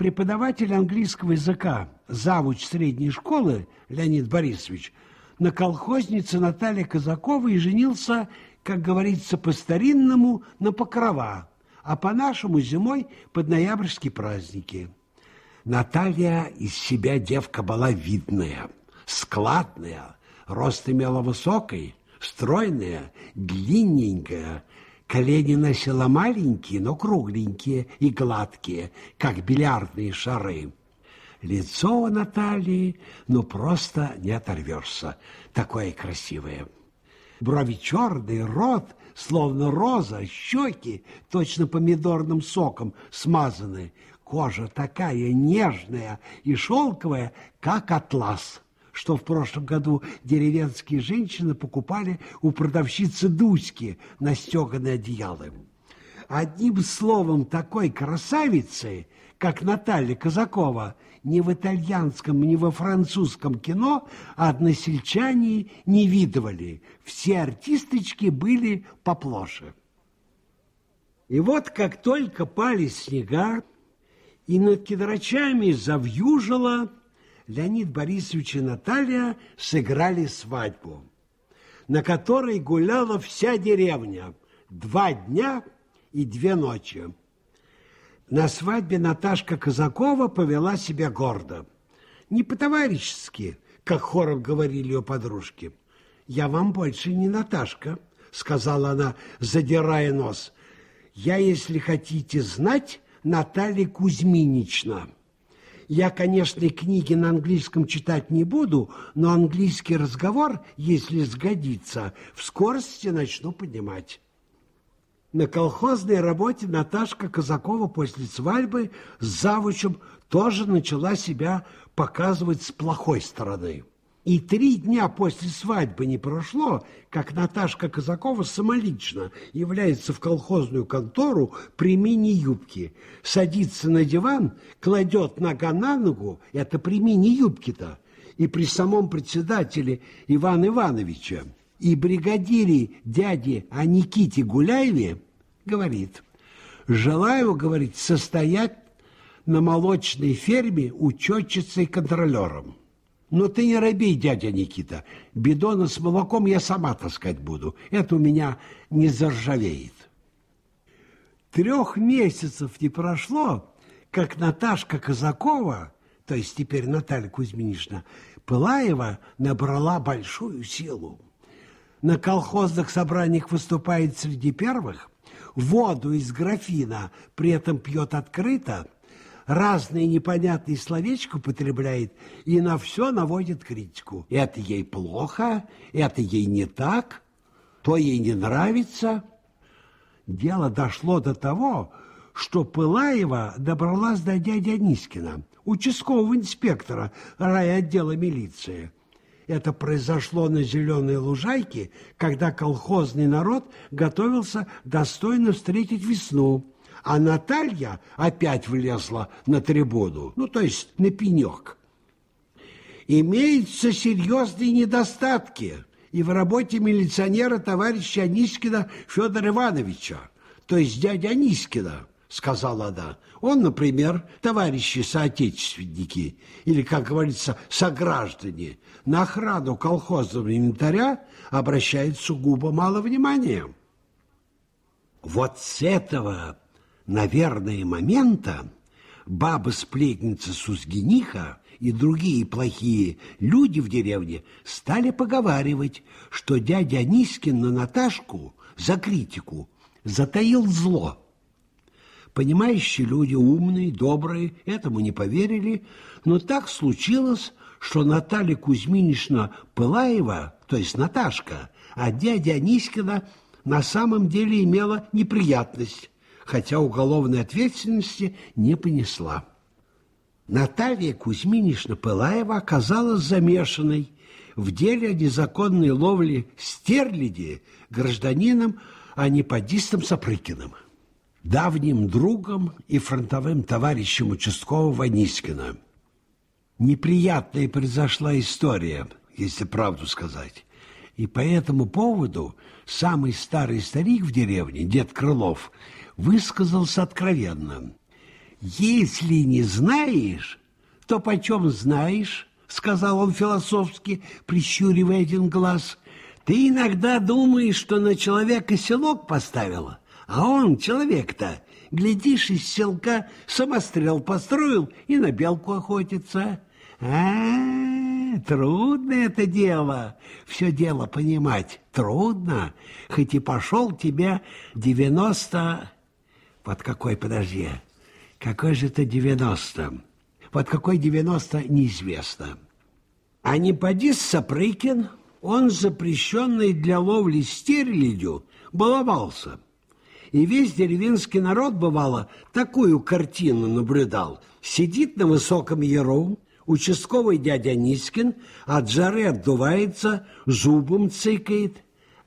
Преподаватель английского языка, завуч средней школы Леонид Борисович, на колхознице Наталье Казаковой женился, как говорится по-старинному, на покрова, а по-нашему зимой под ноябрьские праздники. Наталья из себя девка была видная, складная, рост имела высокий, стройная, длинненькая, колени носила маленькие, но кругленькие и гладкие, как бильярдные шары. Лицо у Натальи, ну, просто не оторвешься, такое красивое. Брови черные, рот, словно роза, щеки, точно помидорным соком смазаны, Кожа такая нежная и шелковая, как атлас, что в прошлом году деревенские женщины покупали у продавщицы Дуськи на стеганые одеялы. Одним словом, такой красавицы, как Наталья Казакова, ни в итальянском, ни во французском кино односельчане не видывали. Все артисточки были поплоше. И вот как только пали снега, и над кедрачами завьюжило, Леонид Борисович и Наталья сыграли свадьбу, на которой гуляла вся деревня два дня и две ночи. На свадьбе Наташка Казакова повела себя гордо. Не по-товарищески, как хором говорили ее подружки. «Я вам больше не Наташка», — сказала она, задирая нос. «Я, если хотите знать, Наталья Кузьминична. Я, конечно, книги на английском читать не буду, но английский разговор, если сгодится, в скорости начну понимать. На колхозной работе Наташка Казакова после свадьбы с завучем тоже начала себя показывать с плохой стороны. И три дня после свадьбы не прошло, как Наташка Казакова самолично является в колхозную контору при мини-юбке, садится на диван, кладет нога на ногу, это при мини-юбке-то, и при самом председателе Ивана Ивановича и бригадире дяде о Никите Гуляеве говорит, желаю, говорит, состоять на молочной ферме учетчицей-контролером. Но ты не робей, дядя Никита. Бидона с молоком я сама таскать буду. Это у меня не заржавеет. Трех месяцев не прошло, как Наташка Казакова, то есть теперь Наталья Кузьминична, Пылаева набрала большую силу. На колхозных собраниях выступает среди первых, воду из графина при этом пьет открыто – разные непонятные словечки употребляет и на все наводит критику. Это ей плохо, это ей не так, то ей не нравится. Дело дошло до того, что Пылаева добралась до дяди Анискина, участкового инспектора райотдела милиции. Это произошло на Зеленой Лужайке, когда колхозный народ готовился достойно встретить весну – а Наталья опять влезла на трибуну, ну, то есть на пенек. Имеются серьезные недостатки и в работе милиционера товарища Анискина Федора Ивановича, то есть дядя Анискина, сказала она. Он, например, товарищи соотечественники, или, как говорится, сограждане, на охрану колхозного инвентаря обращает сугубо мало внимания. Вот с этого наверное, момента баба-сплетница Сузгениха и другие плохие люди в деревне стали поговаривать, что дядя Анискин на Наташку за критику затаил зло. Понимающие люди, умные, добрые, этому не поверили, но так случилось, что Наталья Кузьминична Пылаева, то есть Наташка, а дядя Анискина на самом деле имела неприятность хотя уголовной ответственности не понесла. Наталья Кузьминична Пылаева оказалась замешанной в деле о незаконной ловле стерляди гражданином Анипадистом Сапрыкиным, давним другом и фронтовым товарищем участкового Нискина. Неприятная произошла история, если правду сказать. И по этому поводу самый старый старик в деревне, дед Крылов, высказался откровенно. Если не знаешь, то почем знаешь, сказал он философски, прищуривая один глаз. Ты иногда думаешь, что на человека селок поставила, а он, человек-то, глядишь, из селка самострел построил и на белку охотится. А, -а, -а трудно это дело, все дело понимать, трудно, хоть и пошел тебе девяносто... Под какой, подожди, какой же это девяносто? Под какой девяносто, неизвестно. А не поди Сапрыкин, он запрещенный для ловли стерлядью баловался. И весь деревенский народ, бывало, такую картину наблюдал. Сидит на высоком яру, участковый дядя Нискин от жары отдувается, зубом цыкает,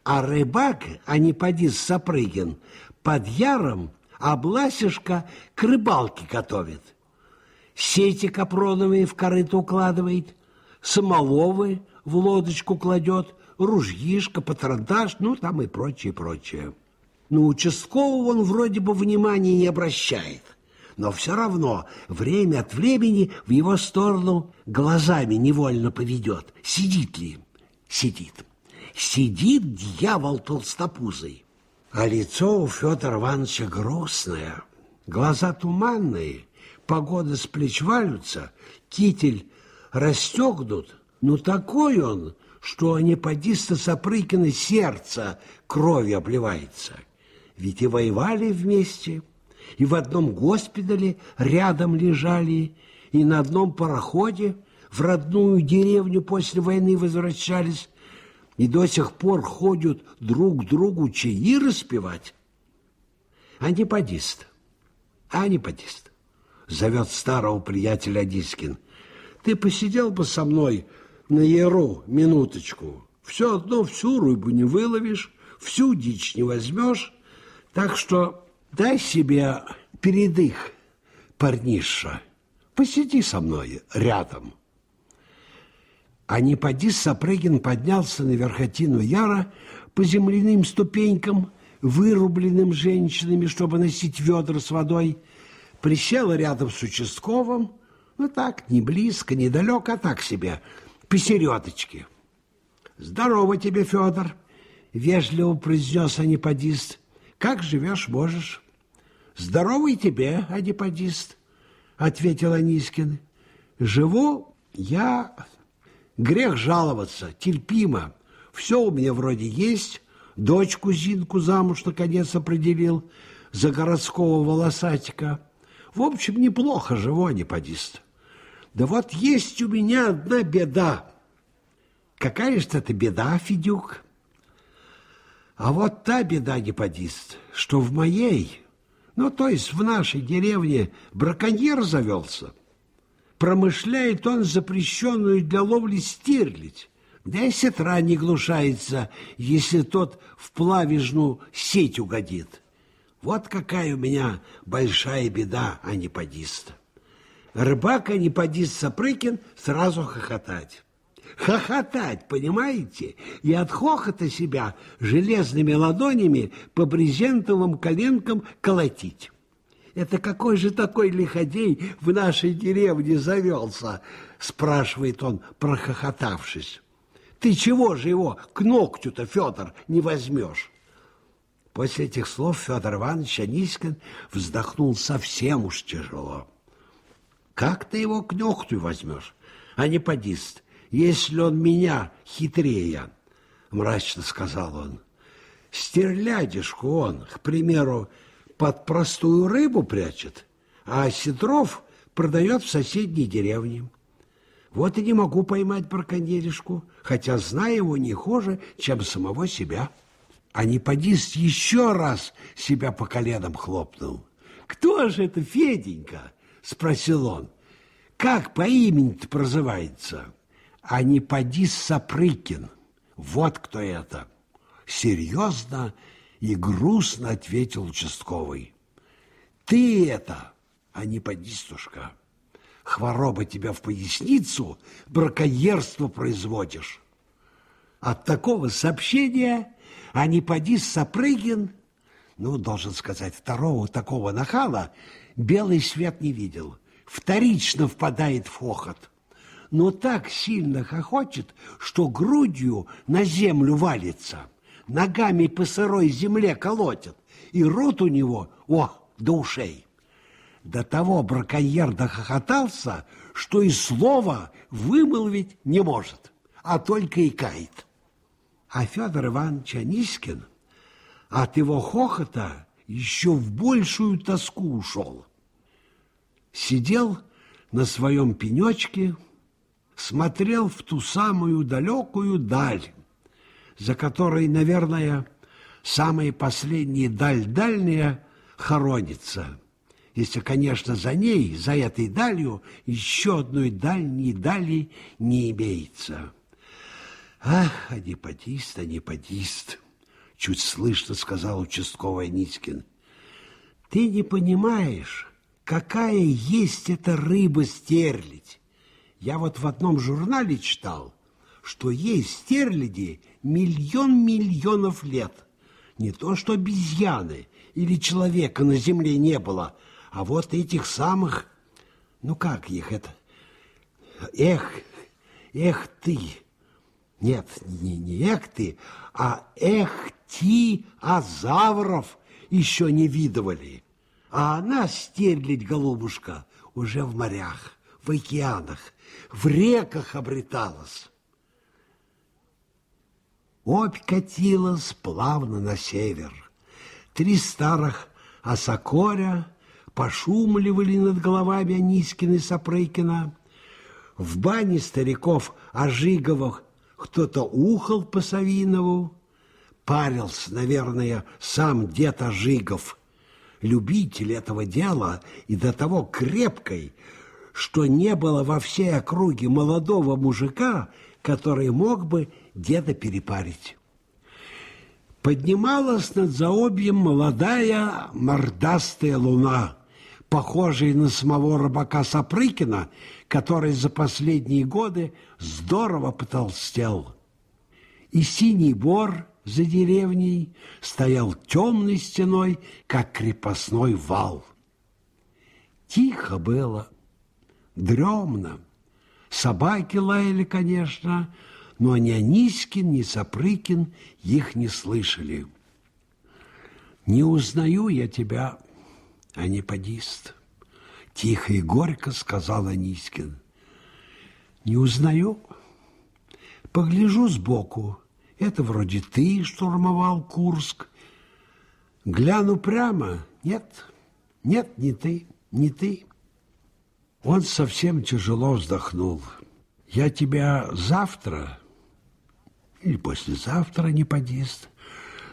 а рыбак, а не поди Сапрыгин, под яром обласишка к рыбалке готовит. Сети капроновые в корыто укладывает, самоловы в лодочку кладет, ружьишко, патронтаж, ну, там и прочее, прочее. Но участкового он вроде бы внимания не обращает. Но все равно время от времени в его сторону глазами невольно поведет. Сидит ли? Сидит. Сидит дьявол толстопузый. А лицо у Федора Ивановича грустное, глаза туманные, погода с плеч валются, китель расстегнут, но такой он, что анеподиста Сапрыкина сердце кровью обливается. Ведь и воевали вместе, и в одном госпитале рядом лежали, и на одном пароходе в родную деревню после войны возвращались, и до сих пор ходят друг другу чаи распевать. Аниподист, аниподист, зовет старого приятеля Дискин. Ты посидел бы со мной на яру минуточку. Все одно всю рыбу не выловишь, всю дичь не возьмешь, так что дай себе передых, парниша. Посиди со мной рядом. А не поди Сапрыгин поднялся на верхотину Яра по земляным ступенькам, вырубленным женщинами, чтобы носить ведра с водой, присел рядом с участковым, ну так, не близко, не далеко, а так себе, посередочке. «Здорово тебе, Федор!» — вежливо произнес аниподист. «Как живешь, можешь?» «Здоровый тебе, аниподист!» — ответил Анискин. «Живу я Грех жаловаться, терпимо. Все у меня вроде есть. Дочку Зинку замуж наконец определил за городского волосатика. В общем, неплохо живу, а не. Да вот есть у меня одна беда. Какая же это беда, Федюк? А вот та беда, неподист, что в моей, ну, то есть в нашей деревне браконьер завелся – промышляет он запрещенную для ловли стерлядь. Да и сетра не глушается, если тот в плавежную сеть угодит. Вот какая у меня большая беда, а не подист. Рыбак, а не подист Сапрыкин сразу хохотать. Хохотать, понимаете? И от хохота себя железными ладонями по брезентовым коленкам колотить. Это какой же такой лиходей в нашей деревне завелся? Спрашивает он, прохохотавшись. Ты чего же его к ногтю-то, Федор, не возьмешь? После этих слов Федор Иванович Анискин вздохнул совсем уж тяжело. Как ты его к ногтю возьмешь, а не подист, если он меня хитрее? Мрачно сказал он. Стерлядишку он, к примеру, под простую рыбу прячет, а осетров продает в соседней деревне. Вот и не могу поймать браконьеришку, хотя знаю его не хуже, чем самого себя. А не подист еще раз себя по коленам хлопнул. «Кто же это Феденька?» – спросил он. «Как по имени-то прозывается?» «А не подист Сапрыкин. Вот кто это!» Серьезно и грустно ответил участковый. Ты это, а не подистушка. Хвороба тебя в поясницу, браконьерство производишь. От такого сообщения а не поди Сапрыгин ну, должен сказать, второго такого нахала белый свет не видел. Вторично впадает в хохот. Но так сильно хохочет, что грудью на землю валится, ногами по сырой земле колотит, и рот у него, о, до ушей. До того браконьер дохохотался, что и слова вымолвить не может, а только и кает. А Федор Иванович Анискин от его хохота еще в большую тоску ушел. Сидел на своем пенечке, смотрел в ту самую далекую даль, за которой, наверное, самая последняя даль дальняя хоронится. Если, конечно, за ней, за этой далью, еще одной дальней дали не имеется. Ах, аниподист, аниподист, чуть слышно сказал участковый Нитькин. Ты не понимаешь, какая есть эта рыба-стерлядь. Я вот в одном журнале читал, что есть стерляди миллион миллионов лет. Не то, что обезьяны или человека на земле не было, а вот этих самых, ну как их это? Эх, эх ты! Нет, не, не эх ты, а эх ти азавров еще не видывали. А она, стерлядь, голубушка, уже в морях, в океанах, в реках обреталась. Обь катилась плавно на север. Три старых осокоря пошумливали над головами Анискина и Сапрыкина. В бане стариков Ожиговых кто-то ухал по Савинову. Парился, наверное, сам дед Ожигов, любитель этого дела и до того крепкой, что не было во всей округе молодого мужика, который мог бы деда перепарить. Поднималась над заобьем молодая мордастая луна, похожая на самого рыбака Сапрыкина, который за последние годы здорово потолстел. И синий бор за деревней стоял темной стеной, как крепостной вал. Тихо было, дремно. Собаки лаяли, конечно, но ни Анискин, ни Сапрыкин их не слышали. «Не узнаю я тебя, аниподист», — тихо и горько сказал Анискин. «Не узнаю. Погляжу сбоку. Это вроде ты штурмовал Курск. Гляну прямо. Нет, нет, не ты, не ты». Он совсем тяжело вздохнул. «Я тебя завтра или послезавтра не подист.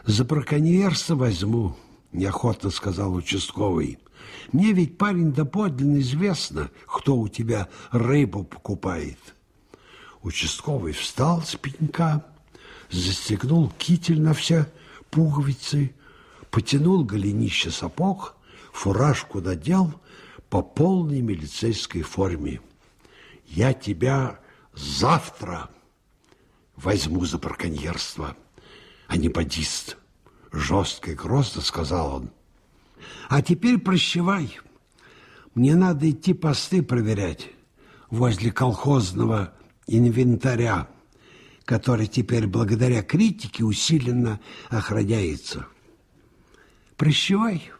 За браконьерство возьму, неохотно сказал участковый. Мне ведь, парень, доподлинно известно, кто у тебя рыбу покупает. Участковый встал с пенька, застегнул китель на все пуговицы, потянул голенище сапог, фуражку надел по полной милицейской форме. «Я тебя завтра...» возьму за браконьерство, а не бодист. Жестко и грозно сказал он. А теперь прощевай. Мне надо идти посты проверять возле колхозного инвентаря, который теперь благодаря критике усиленно охраняется. Прощевай.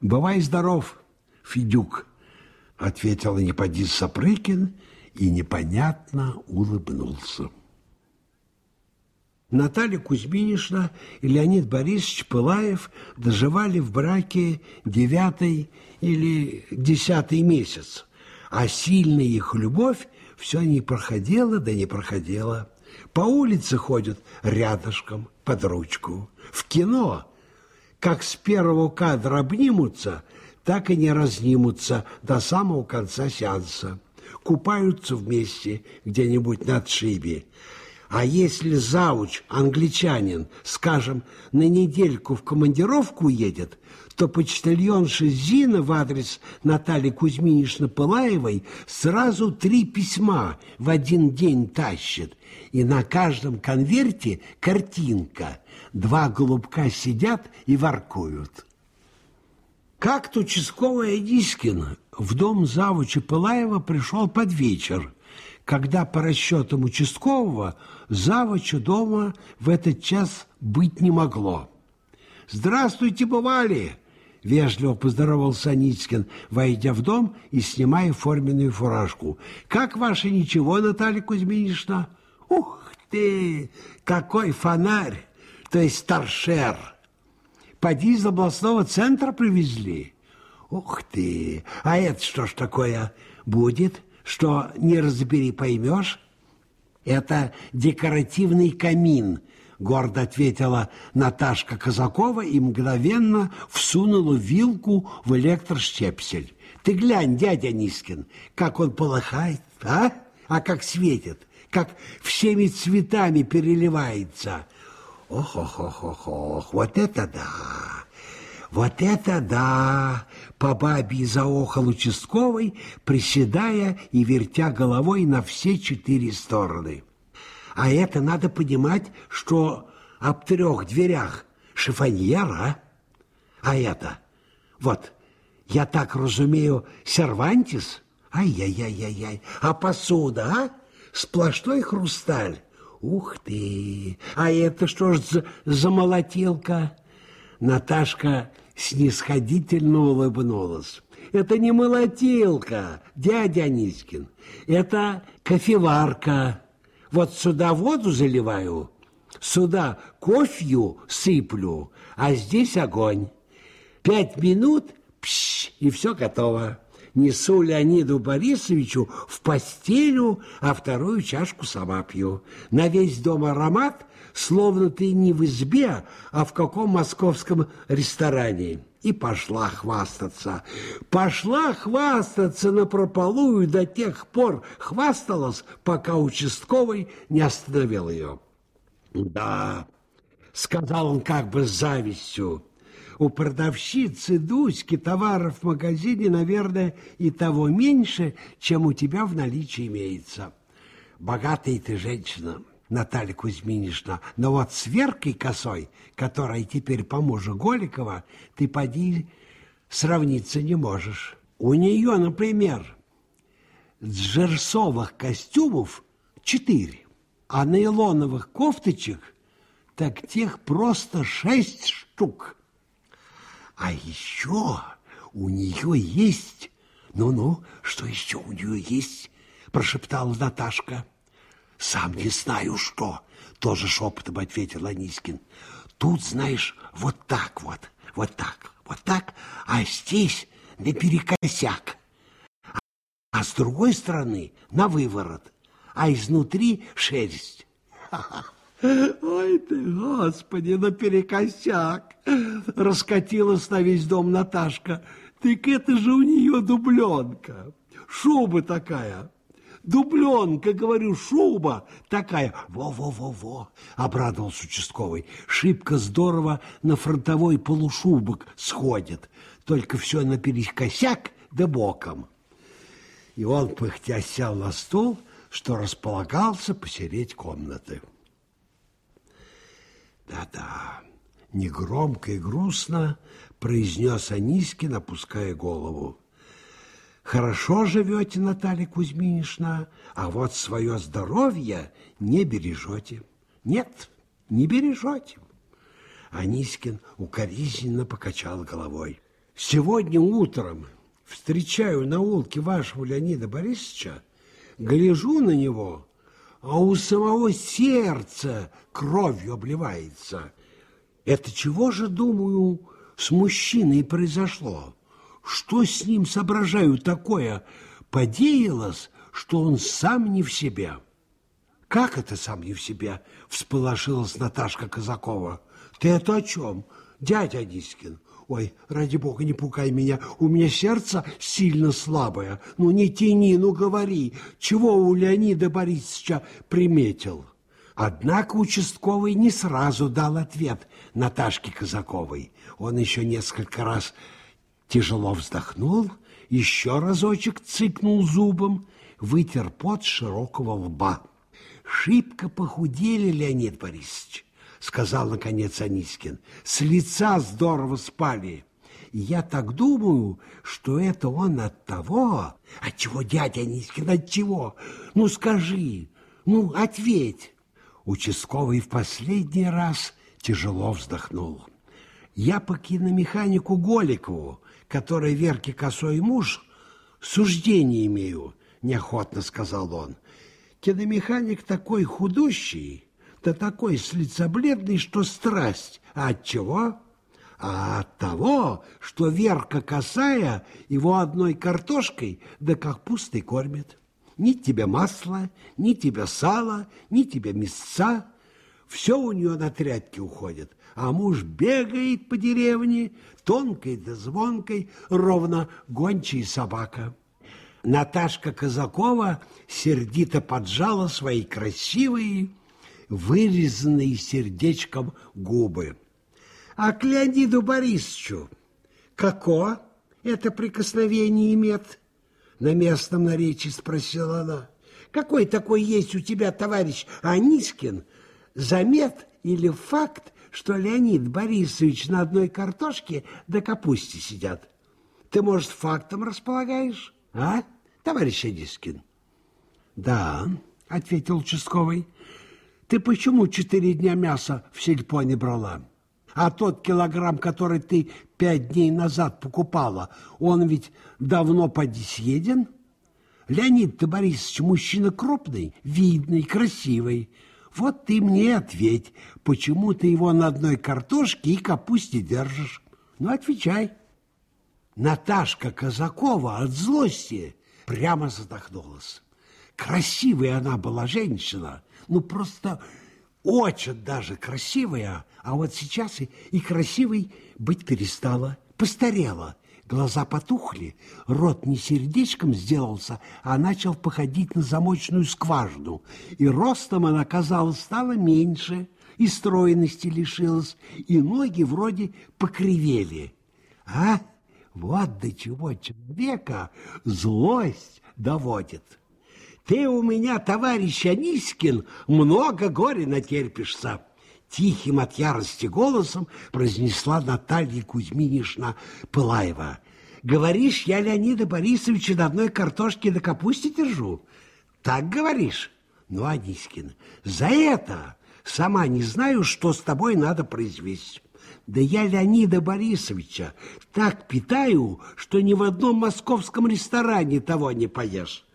Бывай здоров, Федюк, ответил неподист Сапрыкин и непонятно улыбнулся. Наталья Кузьминишна и Леонид Борисович Пылаев доживали в браке девятый или десятый месяц, а сильная их любовь все не проходила, да не проходила. По улице ходят рядышком, под ручку. В кино, как с первого кадра обнимутся, так и не разнимутся до самого конца сеанса. Купаются вместе где-нибудь на отшибе А если завуч, англичанин, скажем, на недельку в командировку едет, то почтальонша Зина в адрес Натальи Кузьминишны Пылаевой сразу три письма в один день тащит. И на каждом конверте картинка. Два голубка сидят и воркуют. Как-то участковый Дискин в дом завуча Пылаева пришел под вечер, когда по расчетам участкового завуча дома в этот час быть не могло. «Здравствуйте, бывали!» – вежливо поздоровался Аницкин, войдя в дом и снимая форменную фуражку. «Как ваше ничего, Наталья Кузьминична?» «Ух ты! Какой фонарь! То есть торшер!» Поди из областного центра привезли. Ух ты! А это что ж такое будет, что не разбери поймешь? Это декоративный камин, гордо ответила Наташка Казакова и мгновенно всунула вилку в электроштепсель. Ты глянь, дядя Нискин, как он полыхает, а? А как светит, как всеми цветами переливается. Ох-ох-ох-ох, вот это да! Вот это да! По бабе заохал участковый, приседая и вертя головой на все четыре стороны. А это надо понимать, что об трех дверях шифоньер, а? А это, вот, я так разумею, сервантис? Ай-яй-яй-яй-яй, а посуда, а? Сплошной хрусталь. Ух ты! А это что ж за, за молотилка? Наташка снисходительно улыбнулась. Это не молотилка, дядя Анискин. Это кофеварка. Вот сюда воду заливаю, сюда кофью сыплю, а здесь огонь. Пять минут, пш, и все готово несу Леониду Борисовичу в постелю, а вторую чашку сама пью. На весь дом аромат, словно ты не в избе, а в каком московском ресторане. И пошла хвастаться. Пошла хвастаться на прополую до тех пор хвасталась, пока участковый не остановил ее. «Да», — сказал он как бы с завистью, — у продавщицы Дуськи товаров в магазине, наверное, и того меньше, чем у тебя в наличии имеется. Богатая ты женщина, Наталья Кузьминишна, но вот с Веркой Косой, которая теперь по мужу Голикова, ты поди сравниться не можешь. У нее, например, джерсовых костюмов четыре, а нейлоновых кофточек так тех просто шесть штук. А еще у нее есть... Ну-ну, что еще у нее есть? Прошептала Наташка. Сам не знаю, что. Тоже шепотом ответил Анискин. Тут, знаешь, вот так вот, вот так, вот так, а здесь наперекосяк. А с другой стороны на выворот, а изнутри шерсть. Ой ты, господи, наперекосяк! Раскатилась на весь дом Наташка. Так это же у нее дубленка. Шуба такая. Дубленка, говорю, шуба такая. Во-во-во-во, обрадовался участковый. Шибко здорово на фронтовой полушубок сходит. Только все наперекосяк да боком. И он, пыхтя, сел на стул, что располагался посереть комнаты. Да-да, негромко и грустно произнес Анискин, опуская голову. Хорошо живете, Наталья Кузьминишна, а вот свое здоровье не бережете. Нет, не бережете. Анискин укоризненно покачал головой. Сегодня утром встречаю на улке вашего Леонида Борисовича, гляжу на него, а у самого сердца кровью обливается. Это чего же, думаю, с мужчиной произошло? Что с ним, соображаю, такое подеялось, что он сам не в себе? Как это сам не в себе? Всполошилась Наташка Казакова. Ты это о чем, дядя Дискин? Ой, ради бога, не пугай меня, у меня сердце сильно слабое. Ну, не тяни, ну, говори, чего у Леонида Борисовича приметил? Однако участковый не сразу дал ответ Наташке Казаковой. Он еще несколько раз тяжело вздохнул, еще разочек цыкнул зубом, вытер пот широкого лба. «Шибко похудели, Леонид Борисович», — сказал, наконец, Анискин. «С лица здорово спали. я так думаю, что это он от того...» «От чего, дядя Анискин, от чего? Ну, скажи, ну, ответь!» Участковый в последний раз тяжело вздохнул. Я по киномеханику Голикову, который Верке Косой муж, суждение имею, неохотно сказал он. Киномеханик такой худущий, да такой с лица бледный, что страсть. А от чего? А от того, что Верка Косая его одной картошкой да капустой кормит. Ни тебе масла, ни тебе сала, ни тебе мясца. Все у нее на тряпке уходит, а муж бегает по деревне, тонкой да звонкой, ровно гончая собака. Наташка Казакова сердито поджала свои красивые, вырезанные сердечком губы. А к Леониду Борисовичу какое это прикосновение имеет? на местном наречии спросила она. Какой такой есть у тебя товарищ Анискин? Замет или факт, что Леонид Борисович на одной картошке до капусте сидят? Ты, может, фактом располагаешь, а, товарищ Анискин? Да, ответил участковый. Ты почему четыре дня мяса в сельпо не брала? А тот килограмм, который ты пять дней назад покупала, он ведь давно поди съеден? Леонид-то Борисович мужчина крупный, видный, красивый. Вот ты мне ответь, почему ты его на одной картошке и капусте держишь? Ну, отвечай. Наташка Казакова от злости прямо задохнулась. Красивая она была женщина, ну просто очень даже красивая, а вот сейчас и, и красивой быть перестала, постарела. Глаза потухли, рот не сердечком сделался, а начал походить на замочную скважину. И ростом она, казалось, стала меньше, и стройности лишилась, и ноги вроде покривели. А вот до чего человека злость доводит. Ты у меня, товарищ Анискин, много горя натерпишься. Тихим от ярости голосом произнесла Наталья Кузьминишна Пылаева. Говоришь, я Леонида Борисовича на одной картошке до капусте держу? Так говоришь? Ну, Анискин, за это сама не знаю, что с тобой надо произвести. Да я Леонида Борисовича так питаю, что ни в одном московском ресторане того не поешь.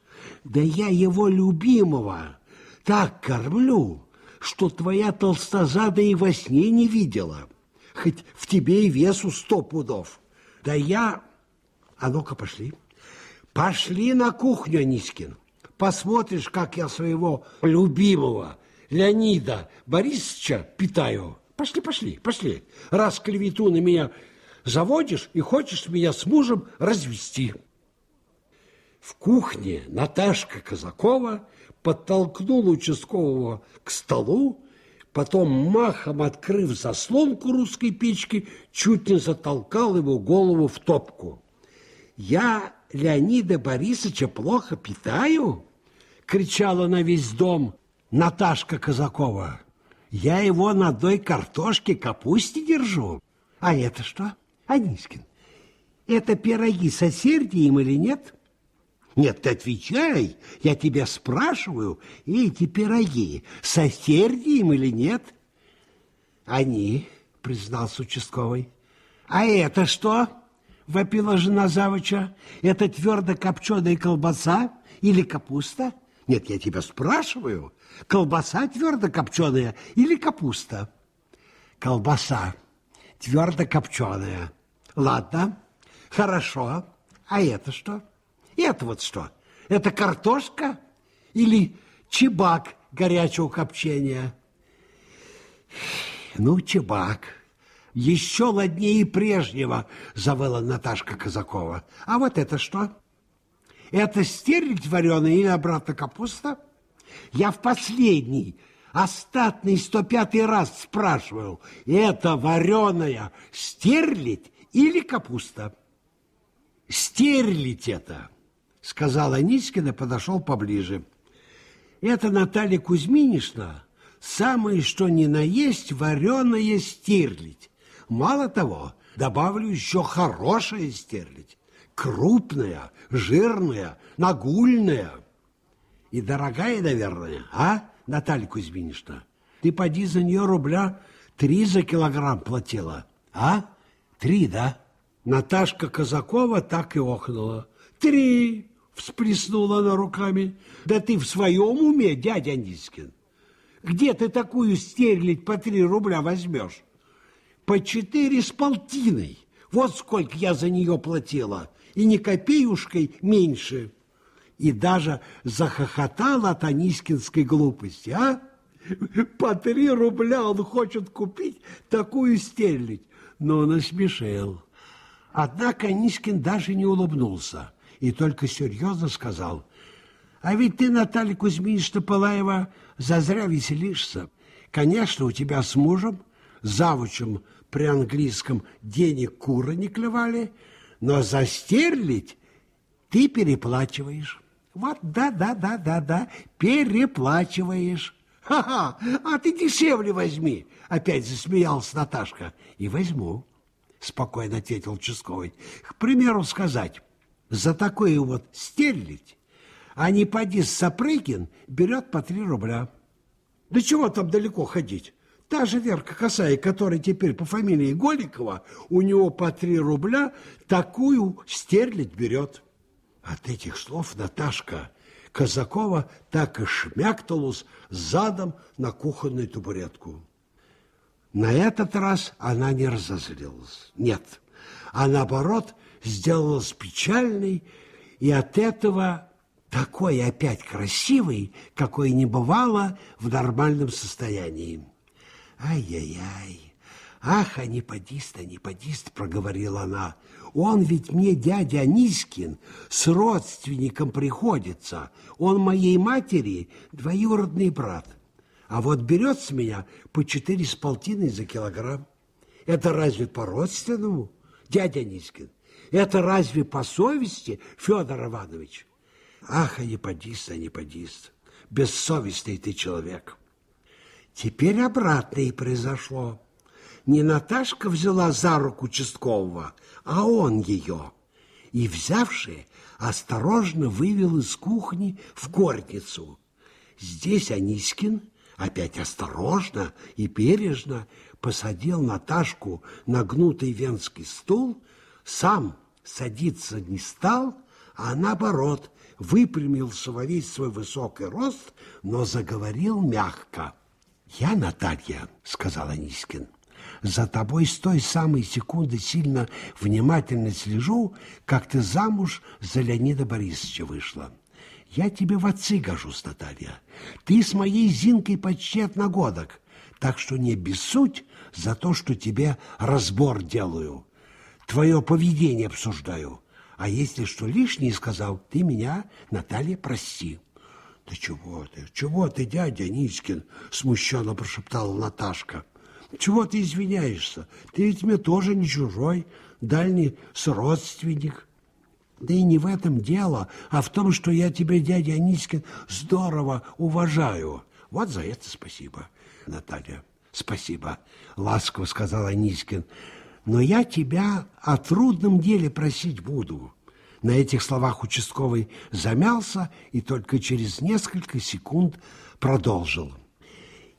Да я его любимого так кормлю, что твоя толстозада и во сне не видела. Хоть в тебе и весу сто пудов. Да я... А ну-ка, пошли. Пошли на кухню, Анискин. Посмотришь, как я своего любимого Леонида Борисовича питаю. Пошли, пошли, пошли. Раз клевету на меня заводишь и хочешь меня с мужем развести. В кухне Наташка Казакова подтолкнула участкового к столу, потом, махом открыв заслонку русской печки, чуть не затолкал его голову в топку. «Я Леонида Борисовича плохо питаю?» — кричала на весь дом Наташка Казакова. «Я его на одной картошке капусте держу. А это что, Анискин, это пироги с осердием или нет?» Нет, ты отвечай, я тебя спрашиваю, эти пироги соседям или нет? Они, признался участковый. А это что? Вопила жена Завыча. Это твердо копченая колбаса или капуста? Нет, я тебя спрашиваю, колбаса твердо копченая или капуста? Колбаса твердо копченая. Ладно, хорошо. А это что? Это вот что? Это картошка или чебак горячего копчения? Ну, чебак. Еще ладнее прежнего, завыла Наташка Казакова. А вот это что? Это стерлядь вареная или обратно капуста? Я в последний Остатный 105 раз спрашиваю, это вареная стерлить или капуста? Стерлить это, сказал Анискин и подошел поближе. Это Наталья Кузьминишна, самое что ни на есть вареная стерлить. Мало того, добавлю еще хорошая стерлить. Крупная, жирная, нагульная. И дорогая, наверное, а, Наталья Кузьминишна? Ты поди за нее рубля три за килограмм платила, а? Три, да? Наташка Казакова так и охнула. Три! Всплеснула она руками. Да ты в своем уме, дядя Нискин? Где ты такую стерлить по три рубля возьмешь? по четыре с полтиной. Вот сколько я за нее платила, и ни копеюшкой меньше. И даже захохотал от Анискинской глупости, а? По три рубля он хочет купить такую стерлить. Но он осмешил. Однако Анискин даже не улыбнулся и только серьезно сказал, «А ведь ты, Наталья Кузьминична Пылаева, зазря веселишься. Конечно, у тебя с мужем, завучем при английском денег куры не клевали, но за стерлить ты переплачиваешь. Вот, да, да, да, да, да, переплачиваешь. Ха-ха, а ты дешевле возьми, опять засмеялась Наташка. И возьму, спокойно ответил участковый. К примеру сказать, за такое вот стерлить, а не поди Сапрыгин берет по три рубля. Да чего там далеко ходить? Та же Верка Косая, которая теперь по фамилии Голикова, у него по три рубля такую стерлить берет. От этих слов Наташка Казакова так и шмякталась задом на кухонную табуретку. На этот раз она не разозлилась. Нет, а наоборот сделалась печальной, и от этого такой опять красивый, какой не бывало в нормальном состоянии. Ай-яй-яй, ах, аниподист, аниподист, проговорила она. Он ведь мне дядя Нискин с родственником приходится. Он моей матери двоюродный брат. А вот берет с меня по четыре с полтиной за килограмм. Это разве по-родственному, дядя Нискин? Это разве по совести, Федор Иванович? Ах, аниподист, аниподист, бессовестный ты человек. Теперь обратно и произошло. Не Наташка взяла за руку участкового, а он ее. И, взявши, осторожно вывел из кухни в горницу. Здесь Анискин опять осторожно и бережно посадил Наташку на гнутый венский стул, сам садиться не стал, а наоборот выпрямился во весь свой высокий рост, но заговорил мягко – «Я, Наталья, — сказал Анискин, — за тобой с той самой секунды сильно внимательно слежу, как ты замуж за Леонида Борисовича вышла. Я тебе в отцы гожусь, Наталья. Ты с моей Зинкой почти одногодок, так что не бессудь за то, что тебе разбор делаю. Твое поведение обсуждаю. А если что лишнее сказал, ты меня, Наталья, прости». Да чего ты, чего ты, дядя Нискин? Смущенно прошептала Наташка. Чего ты извиняешься? Ты ведь мне тоже не чужой, дальний сродственник. Да и не в этом дело, а в том, что я тебя, дядя Анискин, здорово уважаю. Вот за это спасибо, Наталья. Спасибо, ласково сказал Анискин. Но я тебя о трудном деле просить буду. На этих словах участковый замялся и только через несколько секунд продолжил.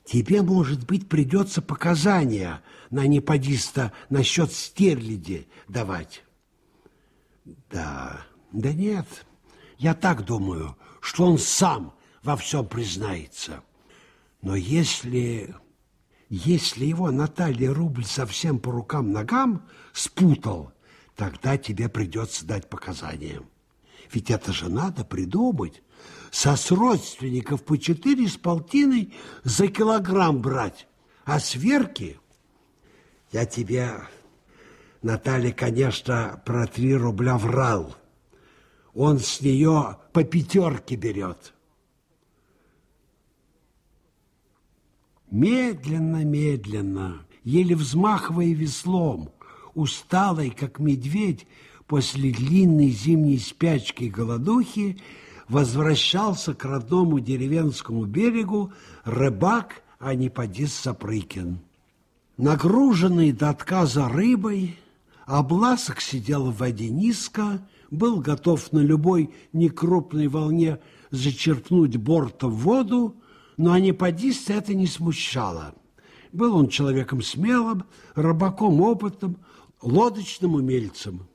Тебе, может быть, придется показания на неподиста насчет стерляди давать. Да, да нет, я так думаю, что он сам во всем признается. Но если, если его Наталья Рубль совсем по рукам-ногам спутал, тогда тебе придется дать показания. Ведь это же надо придумать. Со родственников по четыре с полтиной за килограмм брать. А сверки я тебе, Наталья, конечно, про три рубля врал. Он с нее по пятерке берет. Медленно-медленно, еле взмахивая веслом, усталый, как медведь, после длинной зимней спячки и голодухи, возвращался к родному деревенскому берегу рыбак Анипадис Сапрыкин. Нагруженный до отказа рыбой, Обласок сидел в воде низко, был готов на любой некрупной волне зачерпнуть бортом воду, но Анипадиста это не смущало. Был он человеком смелым, рыбаком опытным, лодочным умельцем.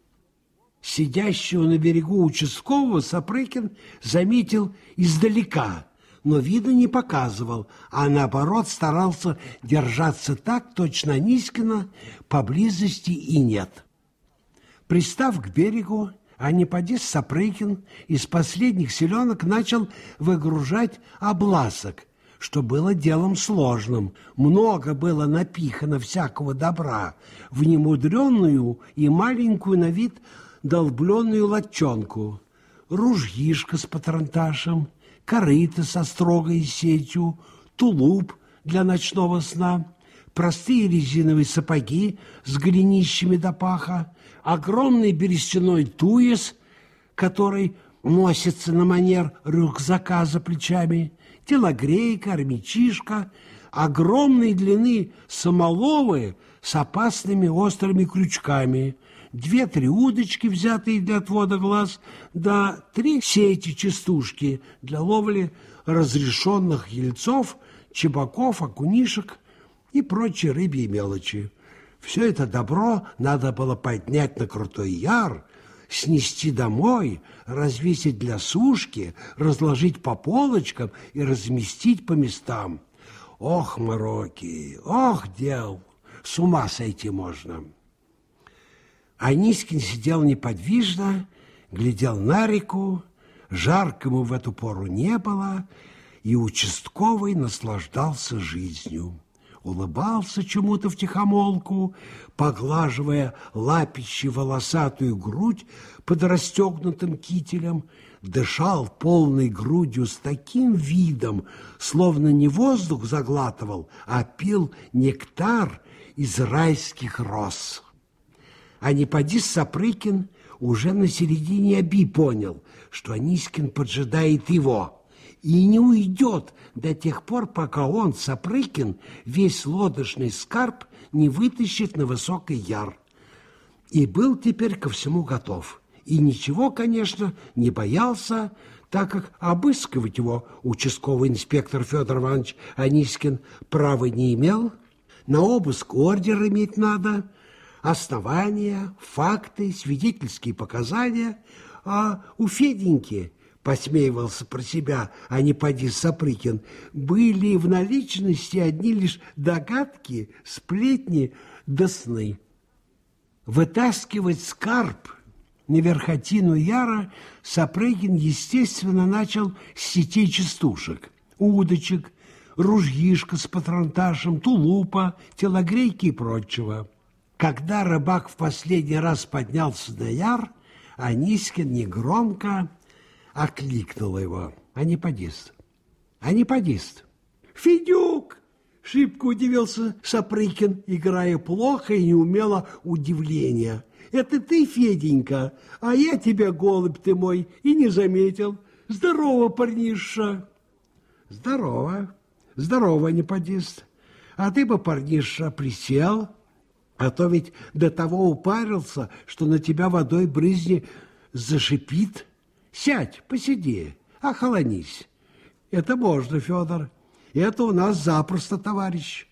Сидящего на берегу участкового Сапрыкин заметил издалека, но вида не показывал, а наоборот старался держаться так точно Низкина, поблизости и нет. Пристав к берегу, Анипадис Сапрыкин из последних селенок начал выгружать обласок, что было делом сложным. Много было напихано всякого добра в немудренную и маленькую на вид долбленную латчонку, ружьишко с патронташем, корыто со строгой сетью, тулуп для ночного сна, простые резиновые сапоги с голенищами до паха, огромный берестяной туес, который носится на манер рюкзака за плечами, телогрейка, армячишка, огромной длины самоловы с опасными острыми крючками – две-три удочки, взятые для отвода глаз, да три сети-частушки для ловли разрешенных ельцов, чебаков, окунишек и прочей рыбьей мелочи. Все это добро надо было поднять на крутой яр, снести домой, развесить для сушки, разложить по полочкам и разместить по местам. Ох, мороки, ох, дел, с ума сойти можно. Анискин сидел неподвижно, глядел на реку, жарко ему в эту пору не было, и участковый наслаждался жизнью. Улыбался чему-то втихомолку, поглаживая лапищи волосатую грудь под расстегнутым кителем, дышал полной грудью с таким видом, словно не воздух заглатывал, а пил нектар из райских роз. А не поди Сапрыкин уже на середине оби понял, что Анискин поджидает его и не уйдет до тех пор, пока он, Сапрыкин, весь лодочный скарб не вытащит на высокий яр. И был теперь ко всему готов. И ничего, конечно, не боялся, так как обыскивать его участковый инспектор Федор Иванович Анискин права не имел. На обыск ордер иметь надо – основания, факты, свидетельские показания, а у Феденьки, посмеивался про себя, а не поди Сапрыкин, были в наличности одни лишь догадки, сплетни да сны. Вытаскивать скарб на верхотину Яра Сапрыкин, естественно, начал с сетей частушек, удочек, ружьишка с патронташем, тулупа, телогрейки и прочего. Когда рыбак в последний раз поднялся на яр, Анискин негромко окликнул его. Аниподист, Аниподист, Федюк! Шибко удивился Сапрыкин, играя плохо и неумело удивления. Это ты, Феденька, а я тебя, голубь ты мой, и не заметил. Здорово, парниша. Здорово, здорово, Аниподист. А ты бы, парниша, присел, а то ведь до того упарился, что на тебя водой брызни зашипит. Сядь, посиди, охолонись. Это можно, Федор. Это у нас запросто, товарищ.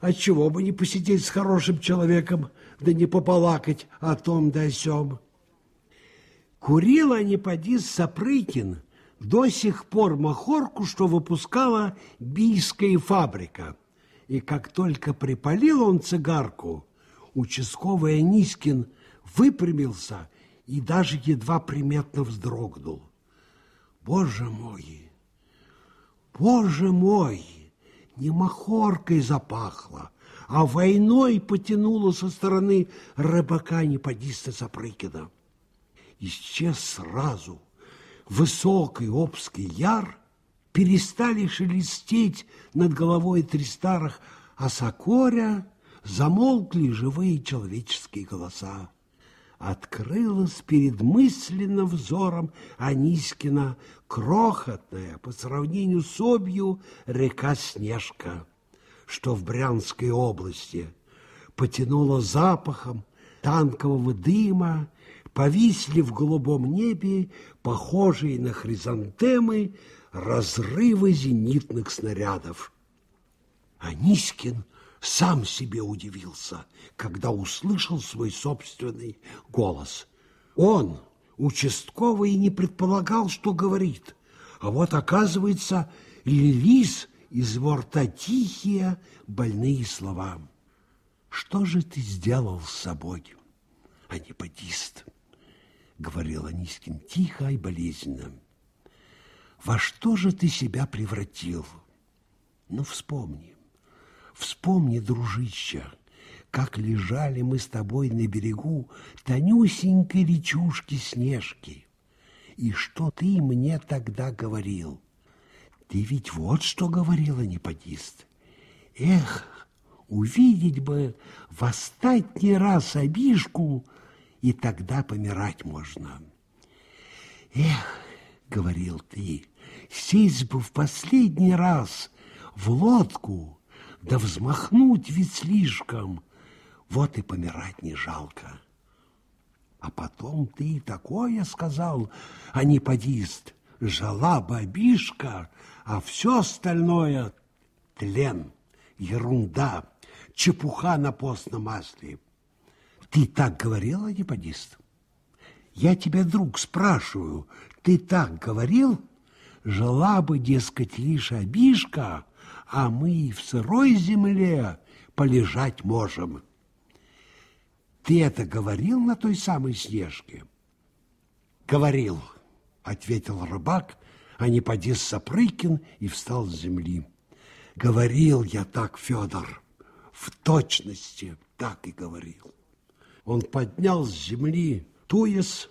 Отчего бы не посидеть с хорошим человеком, да не пополакать о том да о сём. Курила а не поди Сапрыкин до сих пор махорку, что выпускала бийская фабрика – и как только припалил он цигарку, участковый Анискин выпрямился и даже едва приметно вздрогнул. Боже мой! Боже мой! Не махоркой запахло, а войной потянуло со стороны рыбака неподиста Запрыкина. Исчез сразу высокий обский яр, перестали шелестеть над головой три старых осокоря, замолкли живые человеческие голоса. Открылась перед мысленным взором Анискина крохотная по сравнению с обью река Снежка, что в Брянской области потянула запахом танкового дыма, повисли в голубом небе, похожие на хризантемы, разрывы зенитных снарядов. Анискин сам себе удивился, когда услышал свой собственный голос. Он, участковый, не предполагал, что говорит, а вот, оказывается, лились из его рта тихие больные слова. «Что же ты сделал с собой, анипатист?» — говорил Анискин тихо и болезненно. «Во что же ты себя превратил? Ну, вспомни, вспомни, дружище, как лежали мы с тобой на берегу тонюсенькой речушки Снежки. И что ты мне тогда говорил? Ты ведь вот что говорил, анипатист. Эх, увидеть бы в остатний раз обижку, и тогда помирать можно. Эх, говорил ты, сесть бы в последний раз в лодку, да взмахнуть ведь слишком, вот и помирать не жалко. А потом ты такое сказал, а не подист, жала бабишка, а все остальное — тлен, ерунда чепуха на постном масле. Ты так говорил, аниподист? Я тебя, друг, спрашиваю, ты так говорил? Жила бы, дескать, лишь обишка, а мы в сырой земле полежать можем. Ты это говорил на той самой снежке? Говорил, ответил рыбак, а не поди Сапрыкин и встал с земли. Говорил я так, Федор в точности так и говорил. Он поднял с земли туес,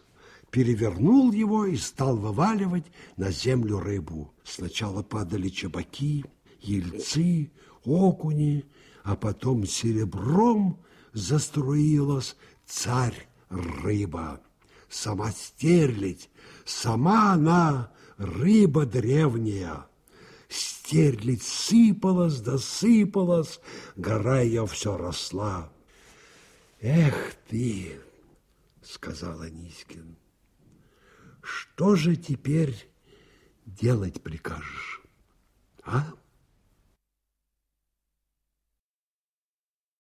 перевернул его и стал вываливать на землю рыбу. Сначала падали чебаки, ельцы, окуни, а потом серебром заструилась царь-рыба. Сама стерлядь, сама она рыба древняя. Стерлядь сыпалась да сыпалась, гора ее все росла. Эх ты, сказал Анискин, что же теперь делать прикажешь, а?